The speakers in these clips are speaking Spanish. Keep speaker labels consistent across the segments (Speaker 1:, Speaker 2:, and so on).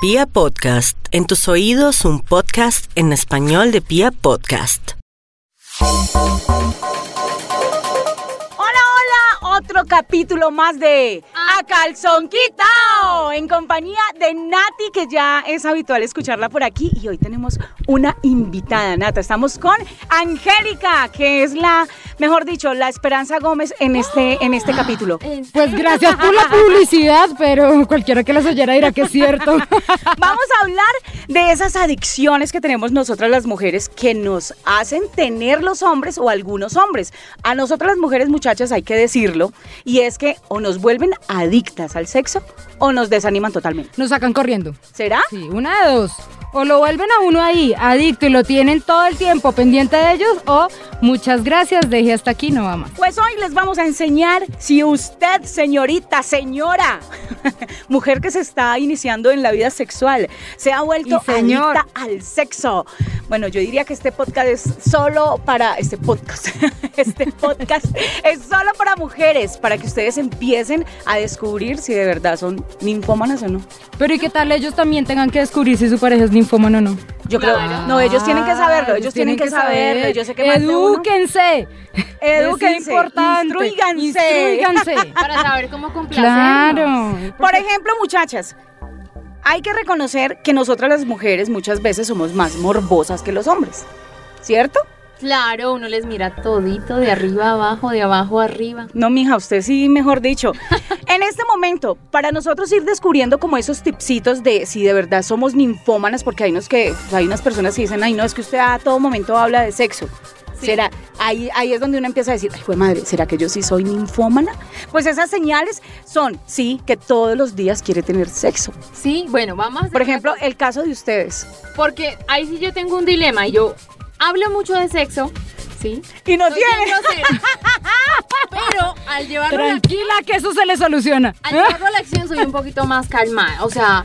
Speaker 1: Pia Podcast, en tus oídos un podcast en español de Pia Podcast.
Speaker 2: Hola, hola, otro capítulo más de A Calzón Quitao en compañía de Nati, que ya es habitual escucharla por aquí. Y hoy tenemos una invitada, Nata. Estamos con Angélica, que es la, mejor dicho, la Esperanza Gómez en este, en este capítulo.
Speaker 3: Pues gracias por la publicidad, pero cualquiera que las oyera dirá que es cierto.
Speaker 2: Vamos a hablar de esas adicciones que tenemos nosotras las mujeres que nos hacen tener los hombres o algunos hombres. A nosotras las mujeres, muchachas, hay que decirlo, y es que o nos vuelven adictas al sexo o nos desaniman totalmente.
Speaker 3: Nos sacan corriendo.
Speaker 2: ¿Será?
Speaker 3: Sí, una de dos. O lo vuelven a uno ahí, adicto, y lo tienen todo el tiempo pendiente de ellos, o muchas gracias, dejé hasta aquí, no va más.
Speaker 2: Pues hoy les vamos a enseñar si usted, señorita, señora, mujer que se está iniciando en la vida sexual, se ha vuelto adicta al sexo. Bueno, yo diría que este podcast es solo para este podcast. Este podcast es solo para mujeres, para que ustedes empiecen a descubrir si de verdad son ninfómanas o no.
Speaker 3: Pero ¿y qué tal ellos también tengan que descubrir si su pareja es ninfómano o no?
Speaker 2: Yo creo, no, ellos tienen que saberlo, ellos tienen que saberlo. Yo sé que
Speaker 3: Edúquense.
Speaker 2: Edúquense,
Speaker 3: Es importante.
Speaker 2: instruíganse.
Speaker 3: Instruíganse.
Speaker 4: para saber cómo complacernos.
Speaker 3: Claro.
Speaker 2: Por ejemplo, muchachas, hay que reconocer que nosotras las mujeres muchas veces somos más morbosas que los hombres, ¿cierto?
Speaker 4: Claro, uno les mira todito, de arriba a abajo, de abajo a arriba.
Speaker 2: No, mija, usted sí, mejor dicho. en este momento, para nosotros ir descubriendo como esos tipsitos de si de verdad somos ninfómanas, porque hay unos que, hay unas personas que dicen, ay, no, es que usted a todo momento habla de sexo.
Speaker 4: Sí.
Speaker 2: ¿Será? Ahí, ahí es donde uno empieza a decir, ay, jue madre, ¿será que yo sí soy ninfómana? Pues esas señales son, sí, que todos los días quiere tener sexo.
Speaker 4: Sí, bueno, vamos a
Speaker 2: Por ejemplo, el caso de ustedes.
Speaker 4: porque ahí sí yo tengo un dilema y yo hablo mucho de sexo, ¿sí?
Speaker 2: Y no
Speaker 4: Soy
Speaker 2: tiene.
Speaker 4: grosera. Pero al llevarlo, a la,
Speaker 3: Tranquila que eso se le soluciona.
Speaker 4: al llevarlo a la acción soy un poquito más calmada. O sea,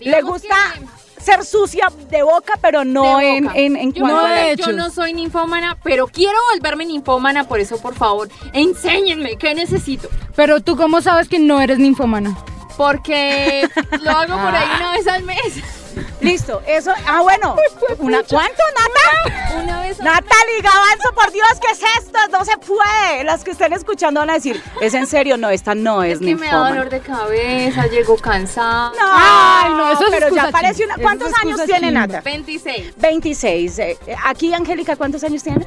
Speaker 2: Le gusta
Speaker 4: que
Speaker 2: ser sucia de boca, pero no
Speaker 4: de
Speaker 2: en, en, en
Speaker 4: yo,
Speaker 3: no he
Speaker 4: yo no soy ninfómana, pero quiero volverme ninfómana, por eso, por favor, enséñenme qué necesito.
Speaker 3: Pero tú cómo sabes que no eres ninfómana.
Speaker 4: Porque lo hago por ahí una vez al mes.
Speaker 2: Listo, eso. Ah, bueno. Una, ¿Cuánto, Nata?
Speaker 4: Una vez al
Speaker 2: Natalie Gavanzo, por Dios, ¿qué es esto? No se puede. Las que estén escuchando van a decir, ¿es en serio? No, esta no es,
Speaker 4: Es que me da dolor de cabeza, llego cansada.
Speaker 2: No,
Speaker 3: Ay, no, eso es
Speaker 2: pero ya parece una. ¿Cuántos años tiene. Nata?
Speaker 4: 26.
Speaker 2: 26. Eh, Aquí, Angélica, ¿cuántos años tiene?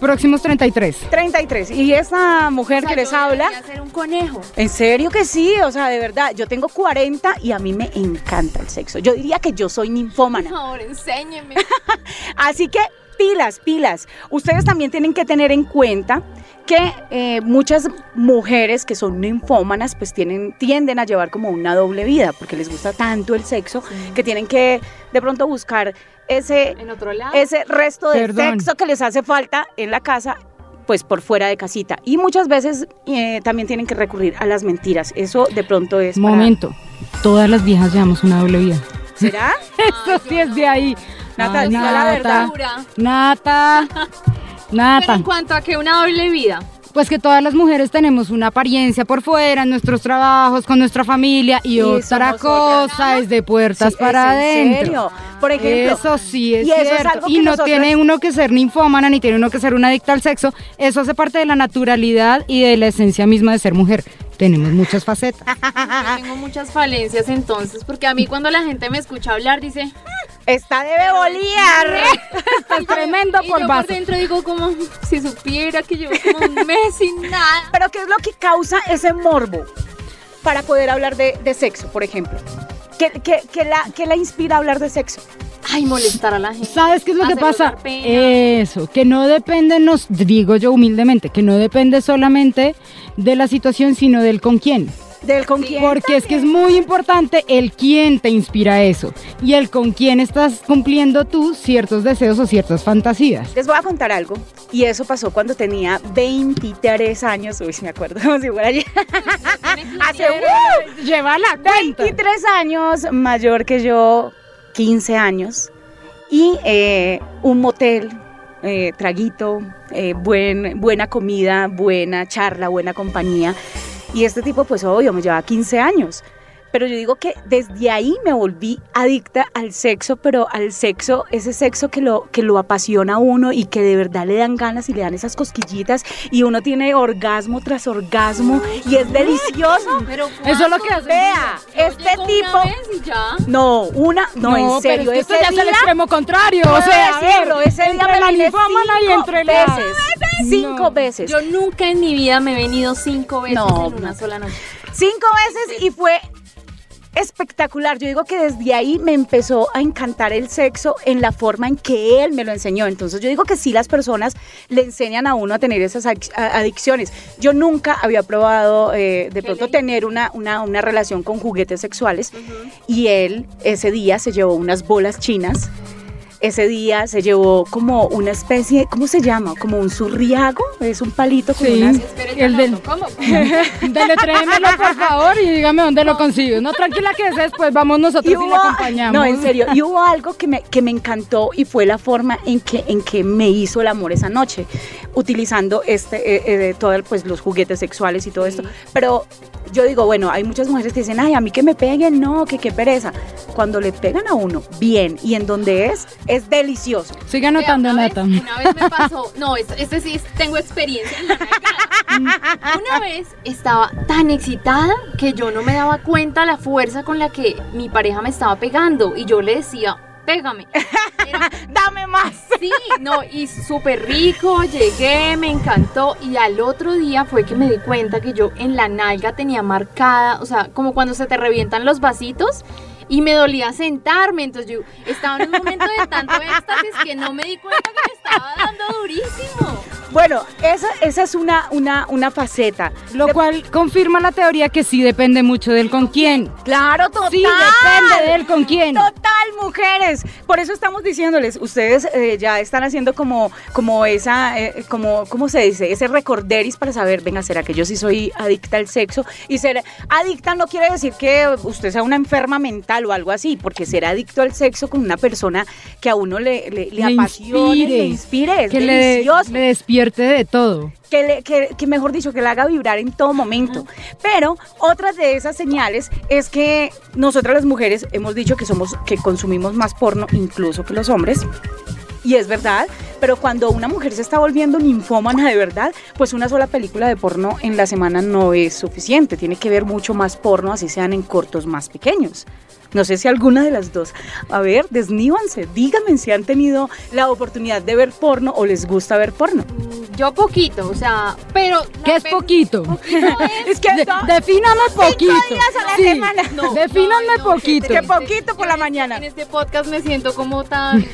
Speaker 3: Próximos 33.
Speaker 2: 33. Y esta mujer
Speaker 4: O sea,
Speaker 2: que les habla.
Speaker 4: ser un conejo.
Speaker 2: En serio que sí, o sea, de verdad, yo tengo 40 y a mí me encanta el sexo. Yo diría que yo soy
Speaker 4: Por
Speaker 2: ninfómana.
Speaker 4: favor, enséñeme.
Speaker 2: Así que pilas, pilas. Ustedes también tienen que tener en cuenta que eh, muchas mujeres que son ninfómanas pues tienen, tienden a llevar como una doble vida porque les gusta tanto el sexo que tienen que de pronto buscar ese,
Speaker 4: En otro lado.
Speaker 2: ese resto de
Speaker 3: Perdón.
Speaker 2: sexo que les hace falta en la casa pues por fuera de casita. Y muchas veces eh, también tienen que recurrir a las mentiras. Eso de pronto es... para-
Speaker 3: Momento. Todas las viejas llevamos una doble vida.
Speaker 2: ¿Será?
Speaker 3: Eso sí es de ahí.
Speaker 2: Nata,
Speaker 3: Ay,
Speaker 2: diga la verdad.
Speaker 4: Dura.
Speaker 3: Nata.
Speaker 4: Pero en cuanto a que una doble vida.
Speaker 3: Pues que todas las mujeres tenemos una apariencia por fuera, en nuestros trabajos, con nuestra familia y,
Speaker 2: Y
Speaker 3: otra cosa es de puertas
Speaker 2: Sí,
Speaker 3: para
Speaker 2: ¿es en
Speaker 3: adentro.
Speaker 2: serio? Por ejemplo,
Speaker 3: Eso sí es
Speaker 2: y eso es
Speaker 3: cierto.
Speaker 2: algo
Speaker 3: y
Speaker 2: que
Speaker 3: no tiene uno que ser ninfómana ni tiene uno que ser una adicta al sexo. Eso hace parte de la naturalidad y de la esencia misma de ser mujer. Tenemos muchas facetas.
Speaker 4: Yo tengo muchas falencias entonces, porque a mí cuando la gente me escucha hablar dice,
Speaker 2: está de bebolear.
Speaker 3: Estás tremendo
Speaker 4: y yo por dentro digo como si supiera que llevo como un mes sin nada.
Speaker 2: Pero ¿qué es lo que causa ese morbo para poder hablar de, de sexo, por ejemplo? ¿Qué, qué- qué la, qué la inspira a hablar de sexo?
Speaker 4: Ay, molestar a la gente.
Speaker 3: ¿Sabes qué es lo que pasa? Eso, que no depende, nos digo yo humildemente, que no depende solamente de la situación, sino del con quién.
Speaker 2: ¿Del con quién?
Speaker 3: Porque es que es muy importante el quién te inspira eso y el con quién estás cumpliendo tú ciertos deseos o ciertas fantasías.
Speaker 2: Les voy a contar algo. Y eso pasó cuando tenía 23 años. Uy, me acuerdo como si fuera ayer. Hace ¡uh!
Speaker 3: Lleva la cuenta.
Speaker 2: 23 años mayor que yo, 15 años. Y eh, un motel, eh, traguito, eh, buen, buena comida, buena charla, buena compañía. Y este tipo, pues obvio, me llevaba 15 años. Pero yo digo que desde ahí me volví adicta al sexo, pero al sexo, ese sexo que lo, que lo apasiona a uno y que de verdad le dan ganas y le dan esas cosquillitas y uno tiene orgasmo tras orgasmo y es delicioso.
Speaker 4: Pero
Speaker 3: Eso es lo que hace.
Speaker 2: Vea, este tipo...
Speaker 4: Una vez y ya.
Speaker 2: No, una, no, en serio,
Speaker 3: pero es que
Speaker 2: ese
Speaker 3: esto ya es el extremo contrario. O sea, a ver,
Speaker 2: decirlo, ese día
Speaker 3: entre
Speaker 2: me
Speaker 3: la ninfómana y
Speaker 2: cinco
Speaker 3: entre la...
Speaker 2: veces. Cinco
Speaker 3: No.
Speaker 2: veces.
Speaker 4: Yo nunca en mi vida me he venido cinco veces
Speaker 2: No,
Speaker 4: en una sola noche.
Speaker 2: Cinco veces y fue espectacular. Yo digo que desde ahí me empezó a encantar el sexo en la forma en que él me lo enseñó. Entonces yo digo que sí las personas le enseñan a uno a tener esas adicciones. Yo nunca había probado eh, de pronto tener una, una, una relación con juguetes sexuales y él ese día se llevó unas bolas chinas. Ese día se llevó como una especie, ¿cómo se llama? Como un surriago, es un palito con
Speaker 3: Sí.
Speaker 2: unas
Speaker 3: El del-
Speaker 4: ¿Cómo?
Speaker 3: Deletréemelo, por favor, y dígame dónde lo consigo. No, tranquila que después vamos nosotros y, le acompañamos.
Speaker 2: no, en serio, y hubo algo que me, que me encantó y fue la forma en que, en que me hizo el amor esa noche, utilizando este, eh, eh, todo, pues, los juguetes sexuales y todo esto. Pero yo digo, bueno, hay muchas mujeres que dicen, ay, a mí que me peguen, no, que qué pereza. Cuando le pegan a uno bien y en donde es, es delicioso.
Speaker 3: Sigue anotando, Nata.
Speaker 4: Una vez me pasó, no, este, este sí tengo experiencia en la. Una vez estaba tan excitada que yo no me daba cuenta la fuerza con la que mi pareja me estaba pegando y yo le decía, pégame. Era-
Speaker 2: Dame más.
Speaker 4: sí, no, y súper rico, llegué, me encantó y al otro día fue que me di cuenta que yo en la nalga tenía marcada, o sea, como cuando se te revientan los vasitos. Y me dolía sentarme, entonces yo estaba en un momento de tanto éxtasis que no me di cuenta que me estaba dando durísimo.
Speaker 2: Bueno, esa, esa es una, una, una faceta.
Speaker 3: Lo
Speaker 2: De-
Speaker 3: cual confirma la teoría que sí depende mucho del con quién.
Speaker 2: Claro, total.
Speaker 3: Sí, depende del con quién.
Speaker 2: Total, mujeres. Por eso estamos diciéndoles, ustedes eh, ya están haciendo como, como esa, eh, como, ¿cómo se dice? Ese recorderis para saber, venga, ¿será que yo sí soy adicta al sexo? Y ser adicta no quiere decir que usted sea una enferma mental o algo así, porque ser adicto al sexo con una persona que a uno le, le, le
Speaker 3: Le
Speaker 2: apasione,
Speaker 3: inspire.
Speaker 2: le inspire, es
Speaker 3: que le,
Speaker 2: delicioso
Speaker 3: le de todo.
Speaker 2: que, le- que mejor dicho, que la haga vibrar en todo momento. Pero otra de esas señales es que nosotras las mujeres hemos dicho que somos, que consumimos más porno incluso que los hombres. Y es verdad, pero cuando una mujer se está volviendo ninfómana de verdad, pues una sola película de porno en la semana no es suficiente. Tiene que ver mucho más porno, así sean en cortos más pequeños. No sé si alguna de las dos. A ver, desníbanse, díganme si han tenido la oportunidad de ver porno o les gusta ver porno.
Speaker 4: Mm, Yo poquito, o sea, pero...
Speaker 3: ¿Qué es poquito?
Speaker 4: Poquito es...
Speaker 2: Es que
Speaker 3: De-
Speaker 2: no-
Speaker 3: defíname poquito.
Speaker 2: días a la
Speaker 3: Sí,
Speaker 2: semana.
Speaker 4: No,
Speaker 3: defíname
Speaker 4: no, no,
Speaker 3: poquito.
Speaker 4: qué
Speaker 2: Que poquito por la mañana.
Speaker 4: En este podcast me siento como tan,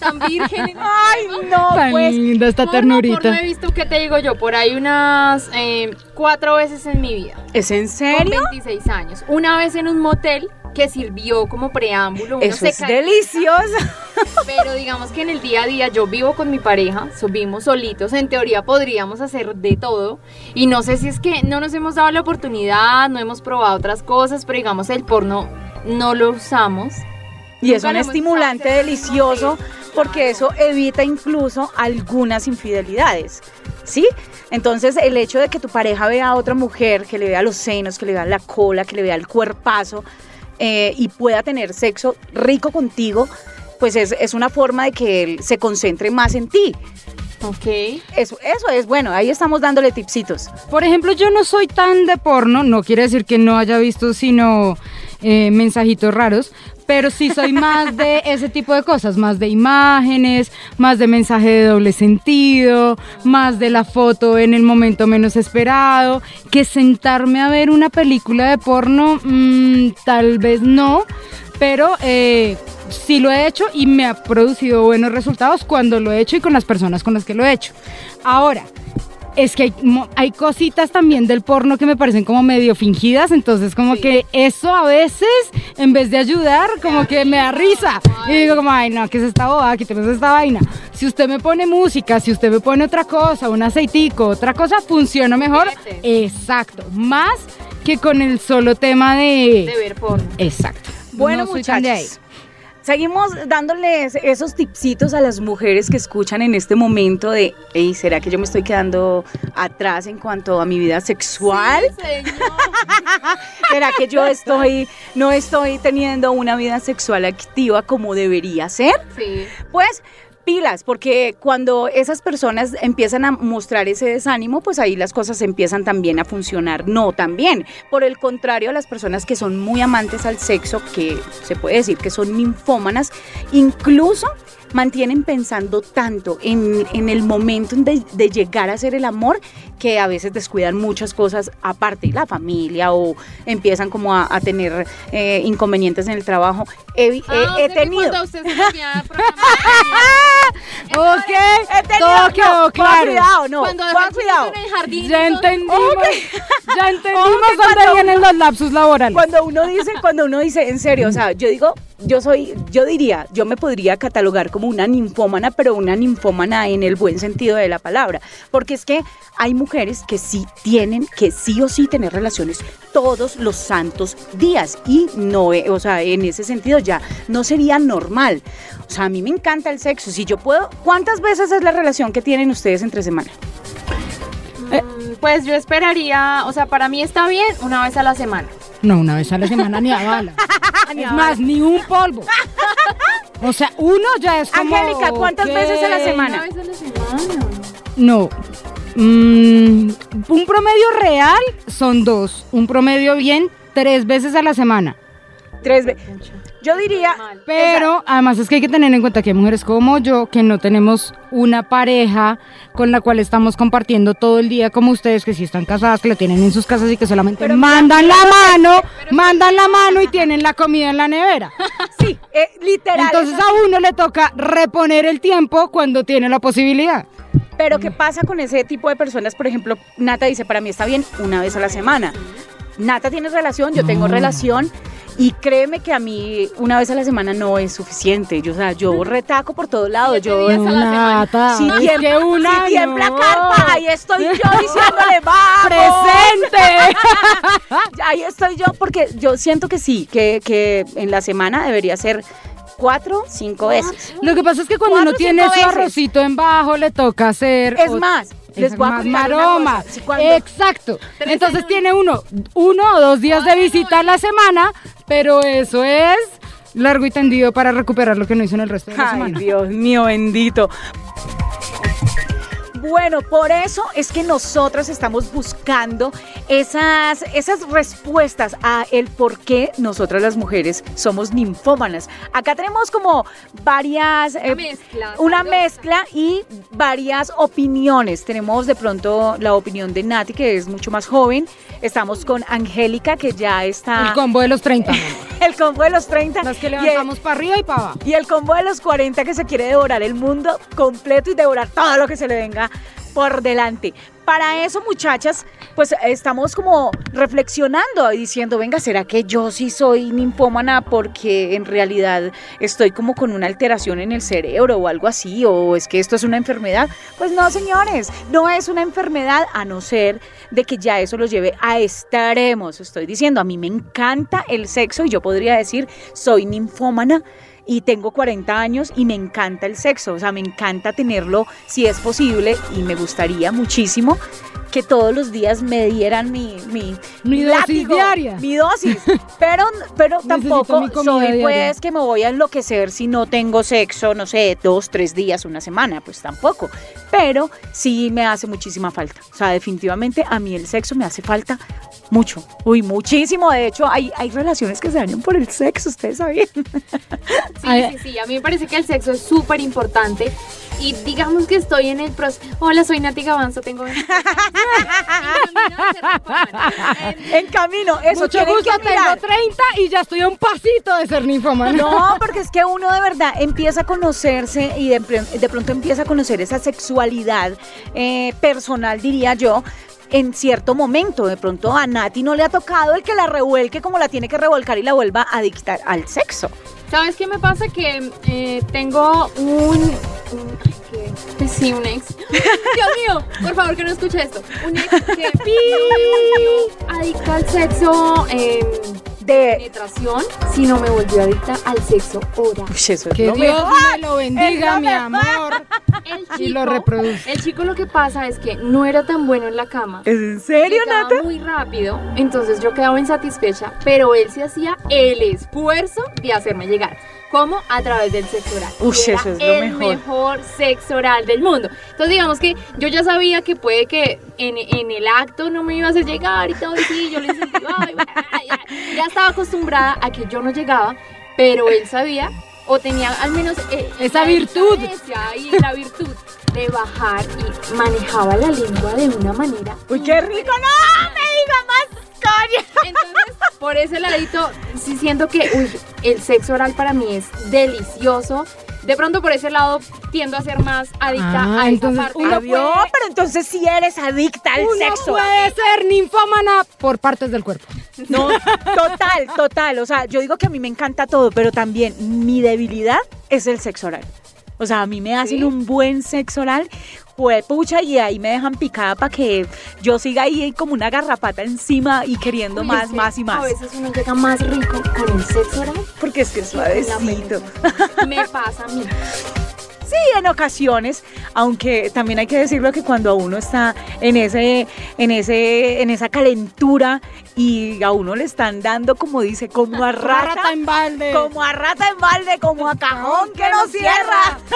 Speaker 4: tan virgen.
Speaker 2: Ay, no,
Speaker 3: Tan
Speaker 2: pues.
Speaker 3: linda esta
Speaker 4: Porno,
Speaker 3: ternurita.
Speaker 4: porno he visto, ¿qué te digo yo? Por ahí unas eh, cuatro veces en mi vida.
Speaker 2: ¿Es en
Speaker 4: Con
Speaker 2: serio?
Speaker 4: 26 años. Una vez en un motel que sirvió como preámbulo. uno
Speaker 2: Eso
Speaker 4: se
Speaker 2: es delicioso.
Speaker 4: Pero digamos que en el día a día yo vivo con mi pareja, subimos solitos, en teoría podríamos hacer de todo y no sé si es que no nos hemos dado la oportunidad, no hemos probado otras cosas, pero digamos el porno no lo usamos.
Speaker 2: Y es un estimulante delicioso porque eso evita incluso algunas infidelidades. ¿Sí? Entonces, el hecho de que tu pareja vea a otra mujer, que le vea los senos, que le vea la cola, que le vea el cuerpazo eh, y pueda tener sexo rico contigo, pues es, es una forma de que él se concentre más en ti.
Speaker 4: Ok.
Speaker 2: Eso, eso es bueno, ahí estamos dándole tipsitos.
Speaker 3: Por ejemplo, yo no soy tan de porno, no quiere decir que no haya visto sino eh, mensajitos raros, pero sí soy más de ese tipo de cosas, más de imágenes, más de mensaje de doble sentido, más de la foto en el momento menos esperado, que sentarme a ver una película de porno, mm, tal vez no, pero eh, sí lo he hecho y me ha producido buenos resultados cuando lo he hecho y con las personas con las que lo he hecho. Ahora, es que hay, hay cositas también del porno que me parecen como medio fingidas, entonces como que eso a veces, en vez de ayudar, como que me da risa. Y digo como, ay no, ¿qué es esta boda? Quíteme esta vaina. Si usted me pone música, si usted me pone otra cosa, un aceitico, otra cosa, funciona mejor. Exacto, más que con el solo tema de...
Speaker 4: De ver porno.
Speaker 3: Exacto.
Speaker 2: Bueno,
Speaker 3: No
Speaker 2: muchachos. Seguimos dándoles esos tipsitos a las mujeres que escuchan en este momento de, hey, ¿será que yo me estoy quedando atrás en cuanto a mi vida sexual?
Speaker 4: Sí, señor.
Speaker 2: ¿Será que yo estoy, no estoy teniendo una vida sexual activa como debería ser?
Speaker 4: Sí.
Speaker 2: Pues pilas, porque cuando esas personas empiezan a mostrar ese desánimo, pues ahí las cosas empiezan también a funcionar no tan bien. Por el contrario, las personas que son muy amantes al sexo, que se puede decir que son ninfómanas, incluso mantienen pensando tanto en, en el momento de, de llegar a hacer el amor que a veces descuidan muchas cosas aparte, la familia o empiezan como a, a tener eh, inconvenientes en el trabajo. He,
Speaker 4: Ah,
Speaker 2: he tenido...
Speaker 4: usted se
Speaker 3: Ok,
Speaker 2: He tenido-
Speaker 3: todo
Speaker 2: no,
Speaker 3: claro.
Speaker 2: cuidado, no,
Speaker 4: cuando
Speaker 2: cuidado.
Speaker 4: en el jardín.
Speaker 3: Ya entendimos, ya entendimos
Speaker 2: Ok,
Speaker 3: dónde vienen los lapsus laborales.
Speaker 2: Cuando uno dice, cuando uno dice, en serio, o sea, yo digo, yo soy, yo diría, yo me podría catalogar como una ninfómana, pero una ninfómana en el buen sentido de la palabra, porque es que hay mujeres que sí tienen que sí o sí tener relaciones todos los santos días y no, eh, o sea, en ese sentido ya no sería normal. O sea, a mí me encanta el sexo, si yo puedo, ¿cuántas veces es la relación que tienen ustedes entre semana?
Speaker 4: Mm, Pues yo esperaría, o sea, para mí está bien una vez a la semana.
Speaker 3: No, una vez a la semana ni a bala. Es más, ni un polvo. O sea, uno ya es como...
Speaker 2: Angélica, ¿cuántas
Speaker 3: ok.
Speaker 2: veces a la semana?
Speaker 4: Una vez a la semana.
Speaker 3: No. Mm, un promedio real son dos. Un promedio bien, tres veces a la semana.
Speaker 2: Tres veces. Yo diría.
Speaker 3: Pero además es que hay que tener en cuenta que hay mujeres como yo que no tenemos una pareja con la cual estamos compartiendo todo el día como ustedes que sí están casadas, que la tienen en sus casas y que solamente
Speaker 2: Pero mira,
Speaker 3: mandan la mano, mandan la mano y tienen la comida en la nevera.
Speaker 2: sí, eh, literal.
Speaker 3: Entonces a uno le toca reponer el tiempo cuando tiene la posibilidad.
Speaker 2: Pero ¿qué pasa con ese tipo de personas? Por ejemplo, Nata dice, para mí está bien una vez a la semana. Nata tiene relación, yo tengo
Speaker 3: No.
Speaker 2: relación y créeme que a mí una vez a la semana no es suficiente. Yo, o sea, yo retaco por todos lados. Yo,
Speaker 4: días a la semana.
Speaker 3: Nata,
Speaker 2: si tiembla,
Speaker 3: una
Speaker 2: si tiembla carpa, ahí estoy yo diciéndole, vamos.
Speaker 3: ¡Presente!
Speaker 2: Ahí estoy yo porque yo siento que sí, que, que en la semana debería ser cuatro, cinco veces.
Speaker 3: Lo que pasa es que cuando uno tiene su arrocito en bajo, le toca hacer.
Speaker 2: Es más, les
Speaker 3: es
Speaker 2: voy a
Speaker 3: maroma. Exacto. Entonces
Speaker 4: en
Speaker 3: tiene uno, uno o dos días de visita a la semana, pero eso es largo y tendido para recuperar lo que no hizo en el resto de la
Speaker 2: Ay,
Speaker 3: semana.
Speaker 2: Dios mío, bendito. Bueno, por eso es que nosotras estamos buscando esas, esas respuestas a el por qué nosotras las mujeres somos ninfómanas. Acá tenemos como varias... eh,
Speaker 4: Una mezcla.
Speaker 2: una mezcla y varias opiniones. Tenemos de pronto la opinión de Nati, que es mucho más joven. Estamos con Angélica, que ya está...
Speaker 3: El combo de los 30.
Speaker 2: el combo de los 30.
Speaker 3: Las que
Speaker 2: el-
Speaker 3: levantamos para arriba y para abajo.
Speaker 2: y el combo de los 40 que se quiere devorar el mundo completo y devorar todo lo que se le venga por delante. Para eso, muchachas, pues estamos como reflexionando y diciendo, venga, ¿será que yo sí soy ninfómana porque en realidad estoy como con una alteración en el cerebro o algo así? ¿O es que esto es una enfermedad? Pues no, señores, no es una enfermedad a no ser de que ya eso los lleve a extremos. Estoy diciendo, a mí me encanta el sexo y yo podría decir, soy ninfómana y tengo 40 años y me encanta el sexo, o sea, me encanta tenerlo si es posible y me gustaría muchísimo que todos los días me dieran mi, mi,
Speaker 3: Mi dosis diaria.
Speaker 2: mi dosis, pero, pero tampoco soy
Speaker 3: diaria.
Speaker 2: pues que me voy a enloquecer si no tengo sexo, no sé, dos, tres días, una semana, pues tampoco, pero sí me hace muchísima falta, o sea, definitivamente a mí el sexo me hace falta mucho, uy, muchísimo, de hecho hay, hay relaciones que se dañan por el sexo, ustedes sabían.
Speaker 4: Sí, sí, sí. A mí me parece que el sexo es súper importante. Y digamos que estoy en el proceso. Hola, soy Nati Gavanzo, tengo 23 años.
Speaker 2: En camino, eso
Speaker 3: Mucho gusto,
Speaker 2: que
Speaker 3: tengo
Speaker 2: mirar.
Speaker 3: 30 y ya estoy a un pasito de ser ninfómana.
Speaker 2: No, porque es que uno de verdad empieza a conocerse y de, de pronto empieza a conocer esa sexualidad eh, personal, diría yo, en cierto momento. De pronto a Nati no le ha tocado el que la revuelque como la tiene que revolcar y la vuelva a dictar al sexo.
Speaker 4: ¿Sabes qué me pasa? Que eh, tengo un... Pues sí, un ex. Dios mío, por favor que no escuche esto. Un ex que pi, adicto al sexo. eh,
Speaker 2: De-
Speaker 4: penetración, sino me volvió adicta al sexo oral.
Speaker 2: Uy, eso es
Speaker 3: Que
Speaker 2: lo
Speaker 3: Dios
Speaker 2: mejor.
Speaker 3: me lo bendiga,
Speaker 2: lo
Speaker 3: mi amor.
Speaker 4: El
Speaker 3: Y lo
Speaker 4: chico-
Speaker 3: reproduce.
Speaker 4: El chico lo que pasa es que no era tan bueno en la cama.
Speaker 2: ¿Es en serio, Nata?
Speaker 4: muy rápido, entonces yo quedaba insatisfecha, pero él se hacía el esfuerzo de hacerme llegar. ¿Cómo? A través del sexo oral.
Speaker 2: Uy, eso es lo
Speaker 4: el
Speaker 2: mejor.
Speaker 4: sexo oral del mundo. Entonces digamos que yo ya sabía que puede que en, en el acto no me iba a hacer llegar y todo, y sí, yo le incentivaba, y bueno, ya, ya estaba acostumbrada a que yo no llegaba, pero él sabía o tenía al menos eh,
Speaker 3: Esa virtud.
Speaker 4: y la virtud de bajar y manejaba la lengua de una manera
Speaker 2: Uy, qué rico. No, me diga más,
Speaker 4: entonces, por ese ladito, sí siento que uy, el sexo oral para mí es delicioso. De pronto por ese lado tiendo a ser más adicta
Speaker 3: Ah,
Speaker 4: a esa
Speaker 3: entonces
Speaker 4: parte.
Speaker 3: uno
Speaker 2: Adiós, pero entonces sí eres adicta al
Speaker 3: Uno
Speaker 2: sexo.
Speaker 3: puede ser ninfómana por partes del cuerpo.
Speaker 2: No, total, total. O sea, yo digo que a mí me encanta todo, pero también mi debilidad es el sexo oral. O sea, a mí me hacen
Speaker 4: ¿Sí?
Speaker 2: un buen sexo oral, pucha, y ahí me dejan picada para que yo siga ahí como una garrapata encima y queriendo
Speaker 4: Uy,
Speaker 2: más,
Speaker 4: es que
Speaker 2: más y
Speaker 4: A
Speaker 2: más.
Speaker 4: veces uno llega más rico con el sexo oral.
Speaker 2: Porque es que es suavecito.
Speaker 4: Me pasa a mí.
Speaker 2: Sí, en ocasiones, aunque también hay que decirlo que cuando a uno está en ese, en ese, en esa calentura y a uno le están dando, como dice, como a rata,
Speaker 3: Rata en balde.
Speaker 2: como a rata en balde, como a cajón que no cierra.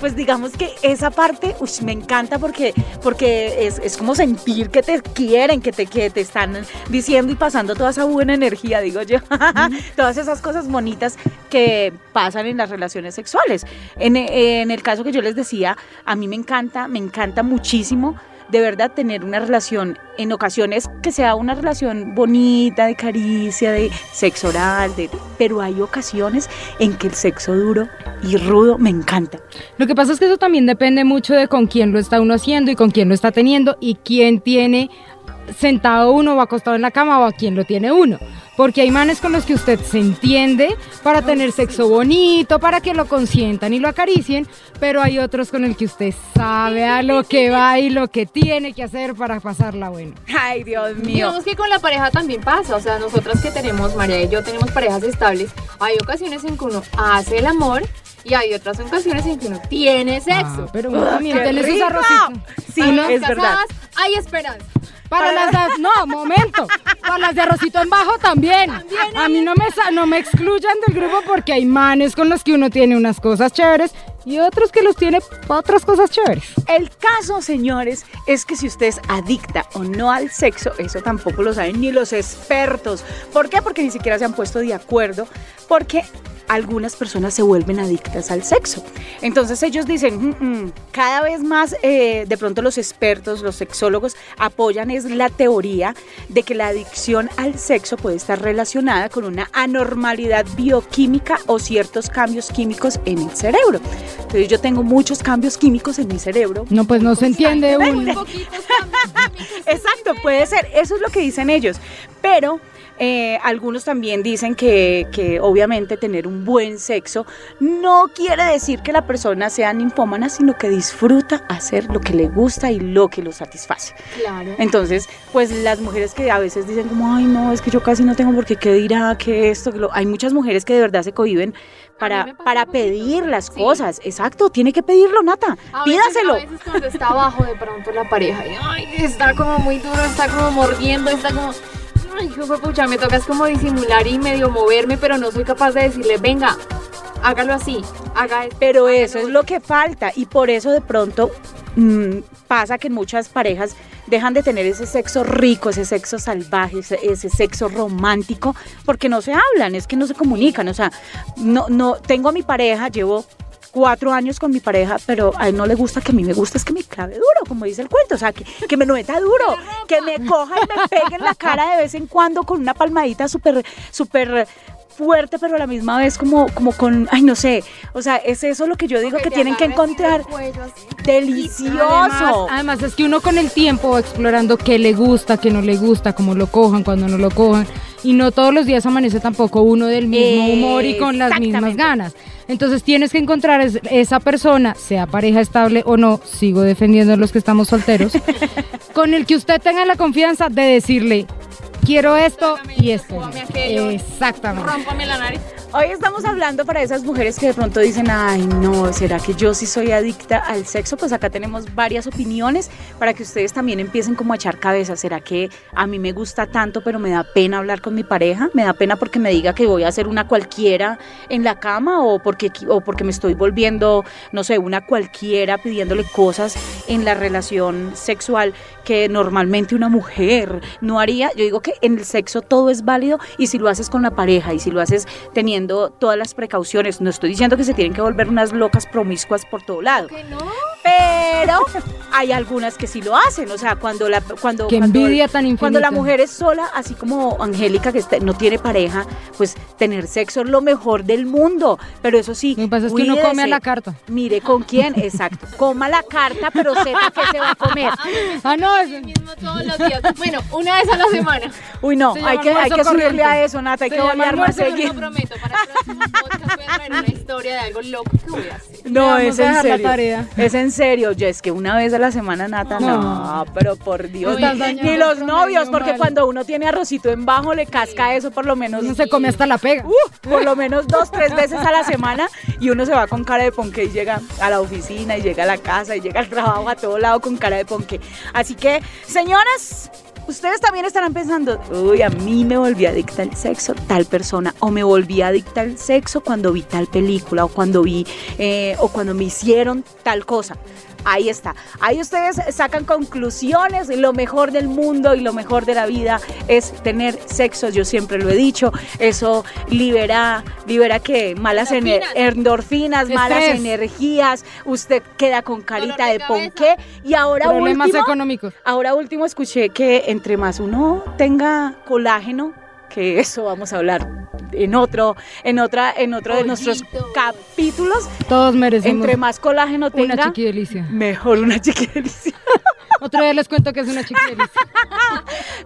Speaker 2: Pues digamos que esa parte me encanta porque, porque es, es como sentir que te quieren, que te, que te están diciendo y pasando toda esa buena energía, digo yo. Todas esas cosas bonitas que pasan en las relaciones sexuales. En, en el caso que yo les decía, a mí me encanta, me encanta muchísimo de verdad tener una relación en ocasiones que sea una relación bonita, de caricia, de sexo oral, de, pero hay ocasiones en que el sexo duro y rudo me encanta.
Speaker 3: Lo que pasa es que eso también depende mucho de con quién lo está uno haciendo y con quién lo está teniendo y quién tiene sentado uno o acostado en la cama o a quién lo tiene uno. Porque hay manes con los que usted se entiende para tener sexo bonito, para que lo consientan y lo acaricien, pero hay otros con el que usted sabe a lo que va y lo que tiene que hacer para pasarla bueno.
Speaker 2: Ay, Dios mío.
Speaker 4: Digamos que con la pareja también pasa, o sea, nosotras que tenemos, María y yo tenemos parejas estables, hay ocasiones en que uno hace el amor y hay otras ocasiones en que uno tiene sexo.
Speaker 3: Ah, pero uno también
Speaker 2: ¡Qué
Speaker 3: tiene sus arrocitos.
Speaker 2: Sí, es verdad.
Speaker 4: casadas hay esperanza.
Speaker 3: Para las de, no, momento. Para las de arrocito en bajo también. A mí no me, no me excluyan del grupo porque hay manes con los que uno tiene unas cosas chéveres y otros que los tiene para otras cosas chéveres.
Speaker 2: El caso, señores, es que si usted es adicta o no al sexo, eso tampoco lo saben ni los expertos. ¿Por qué? Porque ni siquiera se han puesto de acuerdo, porque algunas personas se vuelven adictas al sexo. Entonces ellos dicen, "Mm, mm". cada vez más eh, de pronto los expertos, los sexólogos apoyan es la teoría de que la adicción al sexo puede estar relacionada con una anormalidad bioquímica o ciertos cambios químicos en el cerebro. Entonces yo tengo muchos cambios químicos en mi cerebro.
Speaker 3: No, pues no se entiende
Speaker 4: Muy
Speaker 3: uno.
Speaker 4: poquitos cambios químicos.
Speaker 2: Exacto, puede ser, eso es lo que dicen ellos. Pero eh, algunos también dicen que, que obviamente tener un buen sexo no quiere decir que la persona sea ninfómana, sino que disfruta hacer lo que le gusta y lo que lo satisface.
Speaker 4: Claro.
Speaker 2: Entonces, pues las mujeres que a veces dicen como, ay no, es que yo casi no tengo porque qué dirá, que esto, que lo... Hay muchas mujeres que de verdad se cohiben para, para pedir las
Speaker 4: Sí.
Speaker 2: cosas. Exacto, tiene que pedirlo, Nata.
Speaker 4: A veces-
Speaker 2: Pídaselo.
Speaker 4: a veces cuando está abajo de pronto la pareja y ay, está como muy duro, está como mordiendo, está como. Ay, hijo pucha, me toca es como disimular y medio moverme, pero no soy capaz de decirle, venga, hágalo así, haga esto.
Speaker 2: Pero eso es lo que falta y por eso de pronto mm, pasa que muchas parejas dejan de tener ese sexo rico, ese sexo salvaje, ese, ese sexo romántico, porque no se hablan, es que no se comunican. O sea, no, no tengo a mi pareja, llevo cuatro años con mi pareja, pero a él no le gusta que a mí me gusta, es que me clave duro, como dice el cuento, o sea, que, que me meta duro, que me coja y me pegue en la cara de vez en cuando con una palmadita súper, súper fuerte, pero a la misma vez como, como con, ay, no sé, o sea, es eso lo que yo digo que, tienen que encontrar
Speaker 4: cuello,
Speaker 2: delicioso.
Speaker 3: Además, además es que uno con el tiempo va explorando qué le gusta, qué no le gusta, cómo lo cojan, cuando no lo cojan. Y no todos los días amanece tampoco uno del mismo humor y con las mismas ganas. Entonces tienes que encontrar es- esa persona, sea pareja estable o no, sigo defendiendo a los que estamos solteros, con el que usted tenga la confianza de decirle, quiero esto y esto. Exactamente.
Speaker 4: Rómpame la nariz.
Speaker 2: Hoy estamos hablando para esas mujeres que de pronto dicen, ay no, ¿será que yo sí soy adicta al sexo? Pues acá tenemos varias opiniones para que ustedes también empiecen como a echar cabeza. ¿Será que a mí me gusta tanto pero me da pena hablar con mi pareja? ¿Me da pena porque me diga que voy a ser una cualquiera en la cama o porque, o porque me estoy volviendo, no sé, una cualquiera pidiéndole cosas en la relación sexual que normalmente una mujer no haría? Yo digo que en el sexo todo es válido y si lo haces con la pareja y si lo haces teniendo todas las precauciones. No estoy diciendo que se tienen que volver unas locas promiscuas por todo lado.
Speaker 4: ¿Que no?
Speaker 2: Pero hay algunas que sí lo hacen. O sea, cuando la cuando,
Speaker 3: Qué
Speaker 2: cuando,
Speaker 3: envidia tan infinita.
Speaker 2: cuando la mujer es sola, así como Angélica, que no tiene pareja, pues tener sexo es lo mejor del mundo. Pero eso sí.
Speaker 3: Lo que pasa es que uno come a
Speaker 2: cuídese.
Speaker 3: la carta.
Speaker 2: Mire con quién, exacto. Coma la carta, pero sepa que se va a comer.
Speaker 3: Ah, no, es-
Speaker 4: mismo todos los días. Bueno, una vez a la semana.
Speaker 2: Uy, no, hay que, hay que subirle a eso, Nata. Hay
Speaker 3: Se
Speaker 2: que volver más seguir.
Speaker 4: lo prometo, para próximo podcast voy a traer una historia de algo loco que voy a hacer.
Speaker 2: No, es en serio. Es en serio, es que una vez a la semana, Nata, no,
Speaker 3: No.
Speaker 2: pero por Dios. Ni, los novios, porque cuando uno tiene arrocito en bajo, le casca eso por lo menos.
Speaker 3: uno se come hasta la pega.
Speaker 2: Uh, por lo menos dos, tres veces a la semana y uno se va con cara de ponque y llega a la oficina y llega a la casa y llega al trabajo a todo lado con cara de ponque. Así que, señoras, ustedes también estarán pensando, uy, a mí me volví adicta al sexo tal persona o me volví adicta al sexo cuando vi tal película o cuando vi eh, o cuando me hicieron tal cosa. Ahí está. Ahí ustedes sacan conclusiones. Lo mejor del mundo y lo mejor de la vida es tener sexo. Yo siempre lo he dicho. Eso libera, libera que malas ener-
Speaker 4: Endorfinas.
Speaker 2: endorfinas, malas energías. Usted queda con carita
Speaker 4: de
Speaker 2: de ponqué. Y ahora
Speaker 3: Problemas
Speaker 2: último,
Speaker 3: económicos.
Speaker 2: ahora último escuché que entre más uno tenga colágeno, que eso vamos a hablar en otro, en otra, en otro de nuestros capítulos.
Speaker 3: Todos merecemos
Speaker 2: Entre más colágeno
Speaker 3: una
Speaker 2: tenga,
Speaker 3: chiquidelicia.
Speaker 2: mejor una chiquidelicia.
Speaker 3: Otro día les cuento que es una chiquidelicia.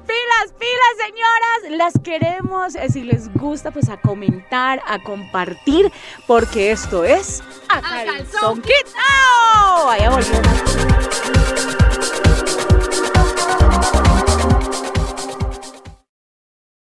Speaker 2: Pilas, pilas, señoras, las queremos. Eh, Si les gusta, pues a comentar, a compartir, porque esto es A
Speaker 4: A
Speaker 2: Calzón
Speaker 4: Calzón
Speaker 2: Quitao. Vaya volvemos.